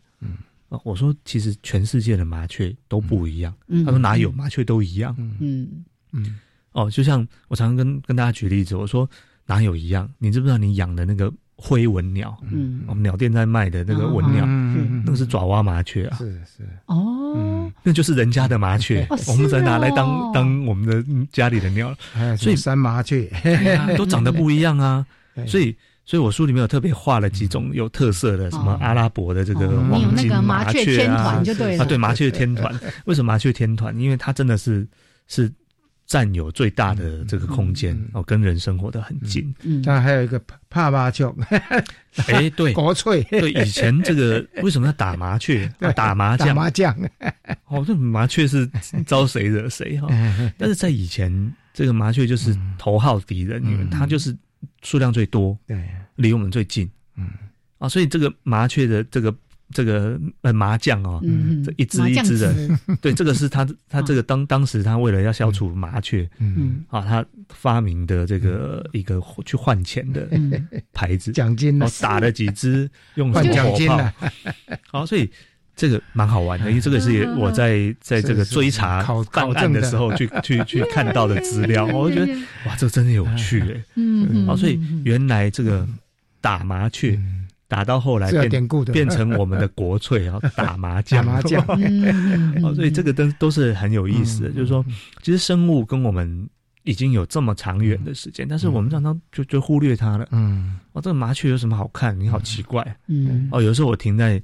我说，其实全世界的麻雀都不一样。他说哪有麻雀都一样？嗯嗯哦，就像我常常跟跟大家举例子，我说哪有一样？你知不知道你养的那个灰纹鸟？嗯，我们鸟店在卖的那个纹鸟，那个是爪哇麻雀啊。是是哦，那就是人家的麻雀，我们才拿来当当我们的家里的鸟。所以山麻雀都长得不一样啊，所以。所以我书里面有特别画了几种有特色的，什么阿拉伯的这个黄金麻雀天团就对了，啊对麻雀天团，为什么麻雀天团？因为它真的是是占有最大的这个空间哦，跟人生活的很近。当然还有一个帕麻雀，哎对，国粹对以前这个为什么要打麻雀？打麻将？麻将哦，这麻雀是招谁惹谁哈？但是在以前，这个麻雀就是头号敌人，因为它就是。数量最多，对，离我们最近，嗯，啊，所以这个麻雀的这个这个呃麻将哦，这一只一只的，对，这个是他他这个当当时他为了要消除麻雀，嗯，啊，他发明的这个一个去换钱的牌子，奖金，哦，打了几只用什么火炮，好，所以。这个蛮好玩的，因为这个是我在在这个追查办案的时候去去去 看到的资料，我觉得哇，这真的有趣哎。嗯，好，所以原来这个打麻雀打到后来变变成我们的国粹啊，打麻将。麻将。哦，所以这个都都是很有意思的，就是说，其实生物跟我们已经有这么长远的时间，但是我们常常就就忽略它了。嗯，哦，这个麻雀有什么好看？你好奇怪。嗯，哦，有时候我停在。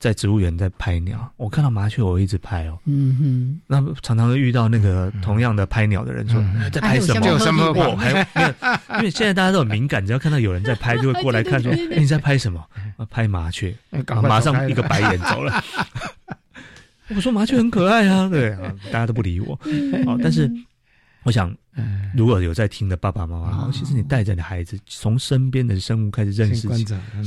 在植物园在拍鸟，我看到麻雀，我一直拍哦。嗯哼，那常常会遇到那个同样的拍鸟的人说在拍什么？有什么？还因为现在大家都很敏感，只要看到有人在拍，就会过来看说你在拍什么？拍麻雀，马上一个白眼走了。我说麻雀很可爱啊，对啊，大家都不理我。好，但是我想。如果有在听的爸爸妈妈，其实你带着你的孩子从身边的生物开始认识，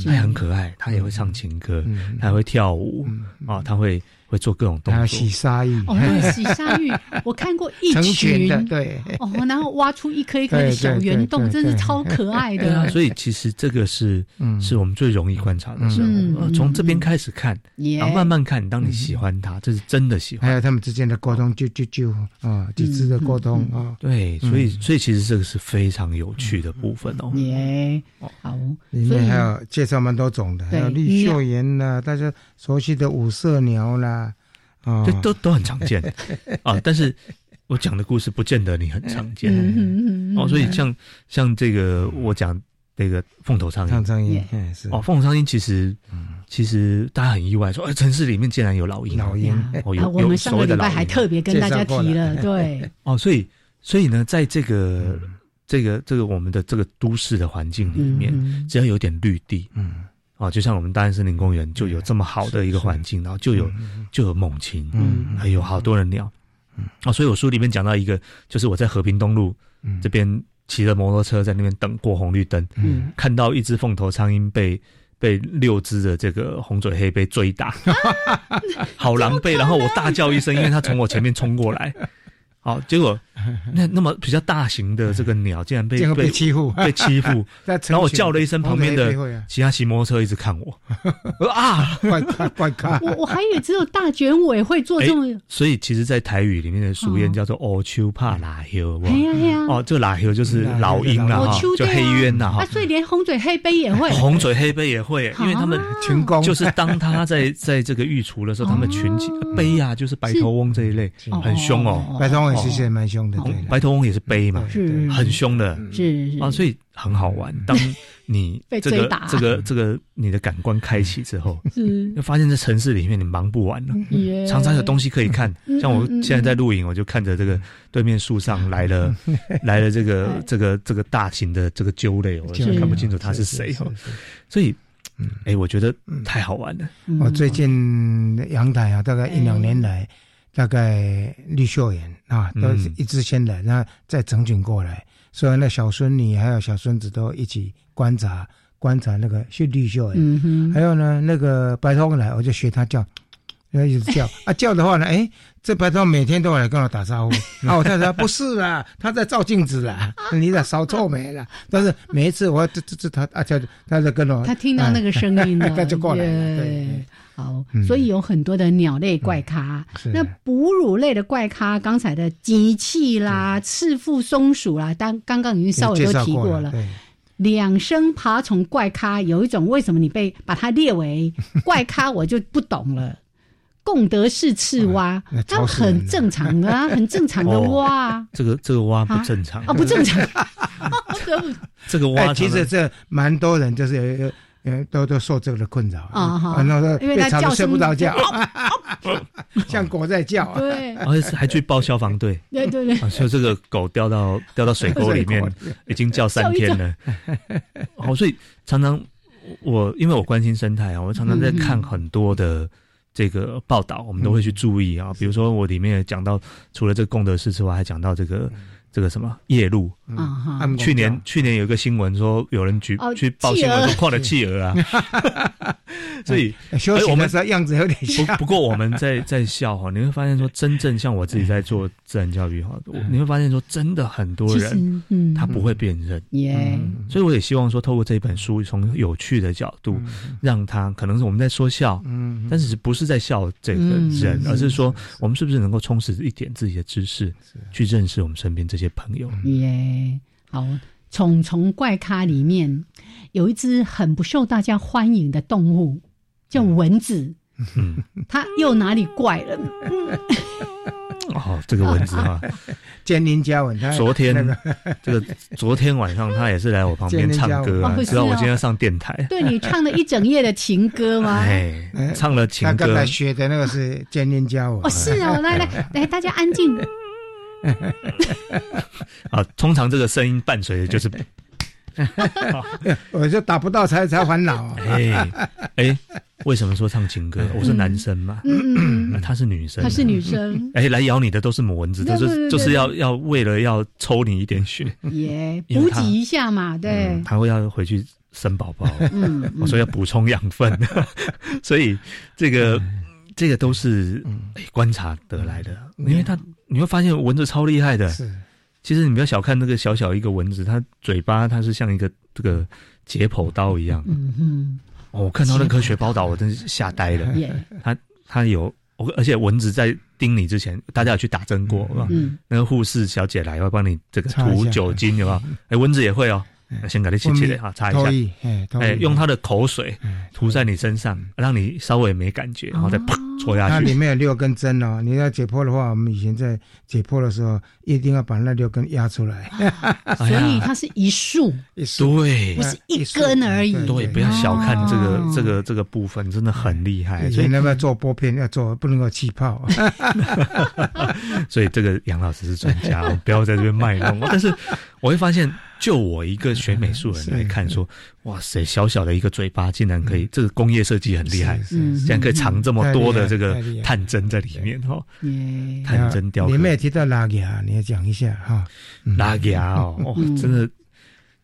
他很可爱，他也会唱情歌，他会跳舞啊，他会会做各种动作，洗鲨鱼哦，对，洗鲨鱼，我看过一群。的，对。哦，然后挖出一颗一颗的小圆洞，真是超可爱的。所以其实这个是嗯。是我们最容易观察的时候，从这边开始看，然后慢慢看，当你喜欢它，这是真的喜欢。还有他们之间的沟通，就就就啊，几只的沟通啊，对。所以，所以其实这个是非常有趣的部分哦。耶，好，里面还有介绍蛮多种的，还有绿袖岩啦，大家熟悉的五色鸟啦，啊，这都都很常见。啊。但是我讲的故事不见得你很常见。哦。所以像像这个我讲这个凤头苍蝇，苍蝇，嗯，是。哦，凤头苍蝇其实，其实大家很意外，说哎，城市里面竟然有老鹰，老鹰，哦，有有所谓的老鹰，还特别跟大家提了，对，哦，所以。所以呢，在这个这个这个我们的这个都市的环境里面，只要有点绿地，嗯，啊，就像我们大安森林公园就有这么好的一个环境，然后就有就有猛禽，嗯，还有好多的鸟，嗯，啊，所以我书里面讲到一个，就是我在和平东路这边骑着摩托车在那边等过红绿灯，嗯，看到一只凤头苍蝇被被六只的这个红嘴黑被追打，好狼狈，然后我大叫一声，因为它从我前面冲过来。好，结果 那那么比较大型的这个鸟竟然被被欺负，被欺负，然后我叫了一声，旁边的其他骑摩托车一直看我，啊，怪怪怪咖！我我还以为只有大卷尾会做这么，所以其实，在台语里面的俗谚叫做“哦。秋怕拉休”，哎呀呀，哦，这拉休就是老鹰啦，就黑鸢呐，哈，所以连红嘴黑背也会，红嘴黑背也会，因为他们群攻，就是当他在在这个御厨的时候，他们群起背啊，就是白头翁这一类，很凶哦，白头翁。其实也蛮凶的，对，白头翁也是悲嘛，是很凶的，是啊，所以很好玩。当你这个这个这个你的感官开启之后，就发现在城市里面你忙不完了，常常有东西可以看。像我现在在录影，我就看着这个对面树上来了 来了这个 这个这个大型的这个鸠类，我看不清楚它是谁。哦。所以，哎，我觉得太好玩了。我最近阳台啊，大概一两年来，大概绿秀园啊，都是一直先来，然后再整群过来，所以那小孙女还有小孙子都一起。观察观察那个是绿秀哎，还有呢，那个白头翁来，我就学他叫，要一直叫啊叫的话呢，哎，这白头翁每天都来跟我打招呼。啊，我太太说不是啦，他在照镜子啦，你咋烧臭美了。但是每一次我这这这他啊叫，他在跟我，他听到那个声音了，他就过来了。对，好，所以有很多的鸟类怪咖，那哺乳类的怪咖，刚才的机器啦、赤腹松鼠啦，当刚刚已经稍微都提过了。两生爬虫怪咖有一种，为什么你被把它列为怪咖，我就不懂了。贡德式赤蛙，它 很正常的，很正常的蛙。这个这个蛙不正常啊，不正常。这个蛙其实这蛮多人就是有。嗯，都都受这个的困扰啊，哈，然后因为他叫睡不着觉，像狗在叫，对，而且还去报消防队，对对对，说这个狗掉到掉到水沟里面，已经叫三天了。好，所以常常我因为我关心生态啊，我常常在看很多的这个报道，我们都会去注意啊，比如说我里面也讲到，除了这个功德事之外，还讲到这个。这个什么夜路？嗯，去年去年有一个新闻说有人举去报新闻说矿的企鹅啊，所以我们的样子有点像。不过我们在在笑哈，你会发现说真正像我自己在做自然教育哈，你会发现说真的很多人他不会辨认。耶，所以我也希望说透过这本书从有趣的角度让他可能是我们在说笑，嗯，但是不是在笑这个人，而是说我们是不是能够充实一点自己的知识，去认识我们身边这些。朋友耶，好，虫虫怪咖里面有一只很不受大家欢迎的动物，叫蚊子。嗯，它又哪里怪了？哦，这个蚊子啊，坚林家蚊。昨天这个昨天晚上，他也是来我旁边唱歌啊，知道我今天要上电台。对你唱了一整夜的情歌吗？哎，唱了情歌。刚才学的那个是坚林家蚊。哦，是哦，来来来，大家安静。啊，通常这个声音伴随的就是，我就打不到才才烦恼。哎哎，为什么说唱情歌？我是男生嘛，嗯，她是女生，她是女生。哎，来咬你的都是母蚊子，都是就是要要为了要抽你一点血，也补给一下嘛，对。他会要回去生宝宝，嗯，所以要补充养分，所以这个这个都是观察得来的，因为他。你会发现蚊子超厉害的，是。其实你不要小看那个小小一个蚊子，它嘴巴它是像一个这个解剖刀一样。嗯哼。哦，我看到那科学报道，我真是吓呆了。它它有，而且蚊子在叮你之前，大家有去打针过，嗯。那个护士小姐来会帮你这个涂酒精，有没有？哎，蚊子也会哦。先给它切切的哈，擦一下，哎，用它的口水涂在你身上，让你稍微没感觉，然后再啪戳下去。它里面有六根针哦，你要解剖的话，我们以前在解剖的时候，一定要把那六根压出来。所以它是一束，对，不是一根而已。对，不要小看这个这个这个部分，真的很厉害。所以那么做玻片要做，不能够气泡。所以这个杨老师是专家，不要在这边卖弄。但是我会发现。就我一个学美术人来看，说哇塞，小小的一个嘴巴竟然可以，这个工业设计很厉害，竟然可以藏这么多的这个探针在里面哈。探针雕刻。里面也提到拉牙，你要讲一下哈。拉牙哦，真的，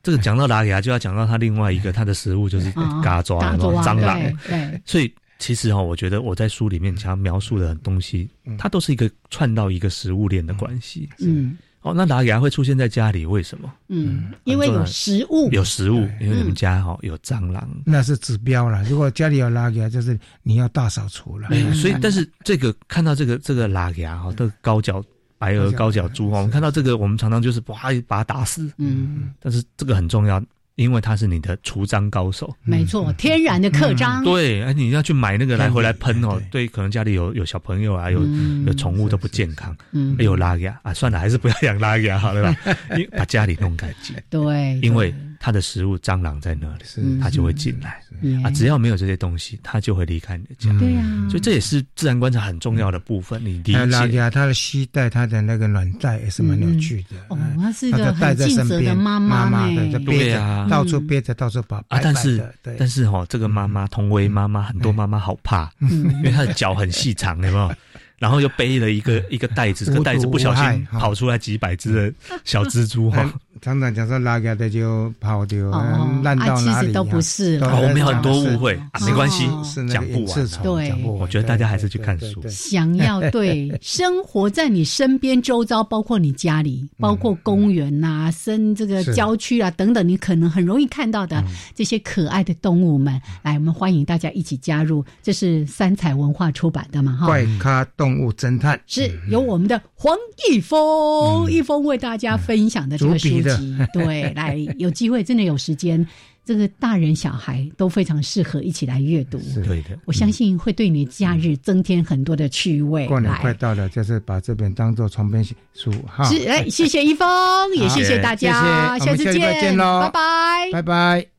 这个讲到拉牙就要讲到它另外一个它的食物就是嘎抓蟑螂。对，所以其实哈，我觉得我在书里面想要描述的东西，它都是一个串到一个食物链的关系。嗯。哦，那拉牙会出现在家里？为什么？嗯，因为有食物，有食物，因为你们家哈有蟑螂，那是指标了。如果家里有拉牙，就是你要大扫除了。所以，但是这个看到这个这个拉牙哈，这个高脚白额高脚猪哈，我们看到这个，我们常常就是哇把它打死。嗯，但是这个很重要，因为它是你的除蟑高手。没错，天然的克蟑。对，哎，你要去买那个来回来喷哦。对，可能家里有有小朋友啊，有有宠物都不健康。嗯，有拉牙啊，算了，还是不要养拉牙好了吧，把家里弄干净。对，因为。它的食物蟑螂在那里，它就会进来啊！只要没有这些东西，它就会离开你的家。对呀，所以这也是自然观察很重要的部分。你理解？它的膝带，它的那个卵带也是蛮有趣的。哦，它是一个很尽责的妈妈对，对啊，到处憋着，到处跑。啊，但是但是哈，这个妈妈同为妈妈，很多妈妈好怕，因为她的脚很细长，有没有？然后又背了一个一个袋子，这个袋子不小心跑出来几百只的小蜘蛛 哈。常常讲说拉开的就跑掉，烂到哪里？都不是，我们有很多误会，没关系，讲不完。对，我觉得大家还是去看书。想要对 生活在你身边周遭，包括你家里，包括公园呐、深这个郊区啊等等，你可能很容易看到的这些可爱的动物们，来，我们欢迎大家一起加入。这是三彩文化出版的嘛？哈，怪咖动物侦探。是由我们的黄一峰一峰为大家分享的这个书籍。对，来有机会，真的有时间，这个大人小孩都非常适合一起来阅读。对的，我相信会对你假日增添很多的趣味。过年快到了，就是把这本当做床边书哈。是，哎，谢谢一峰，也谢谢大家，下次见喽，拜拜，拜拜。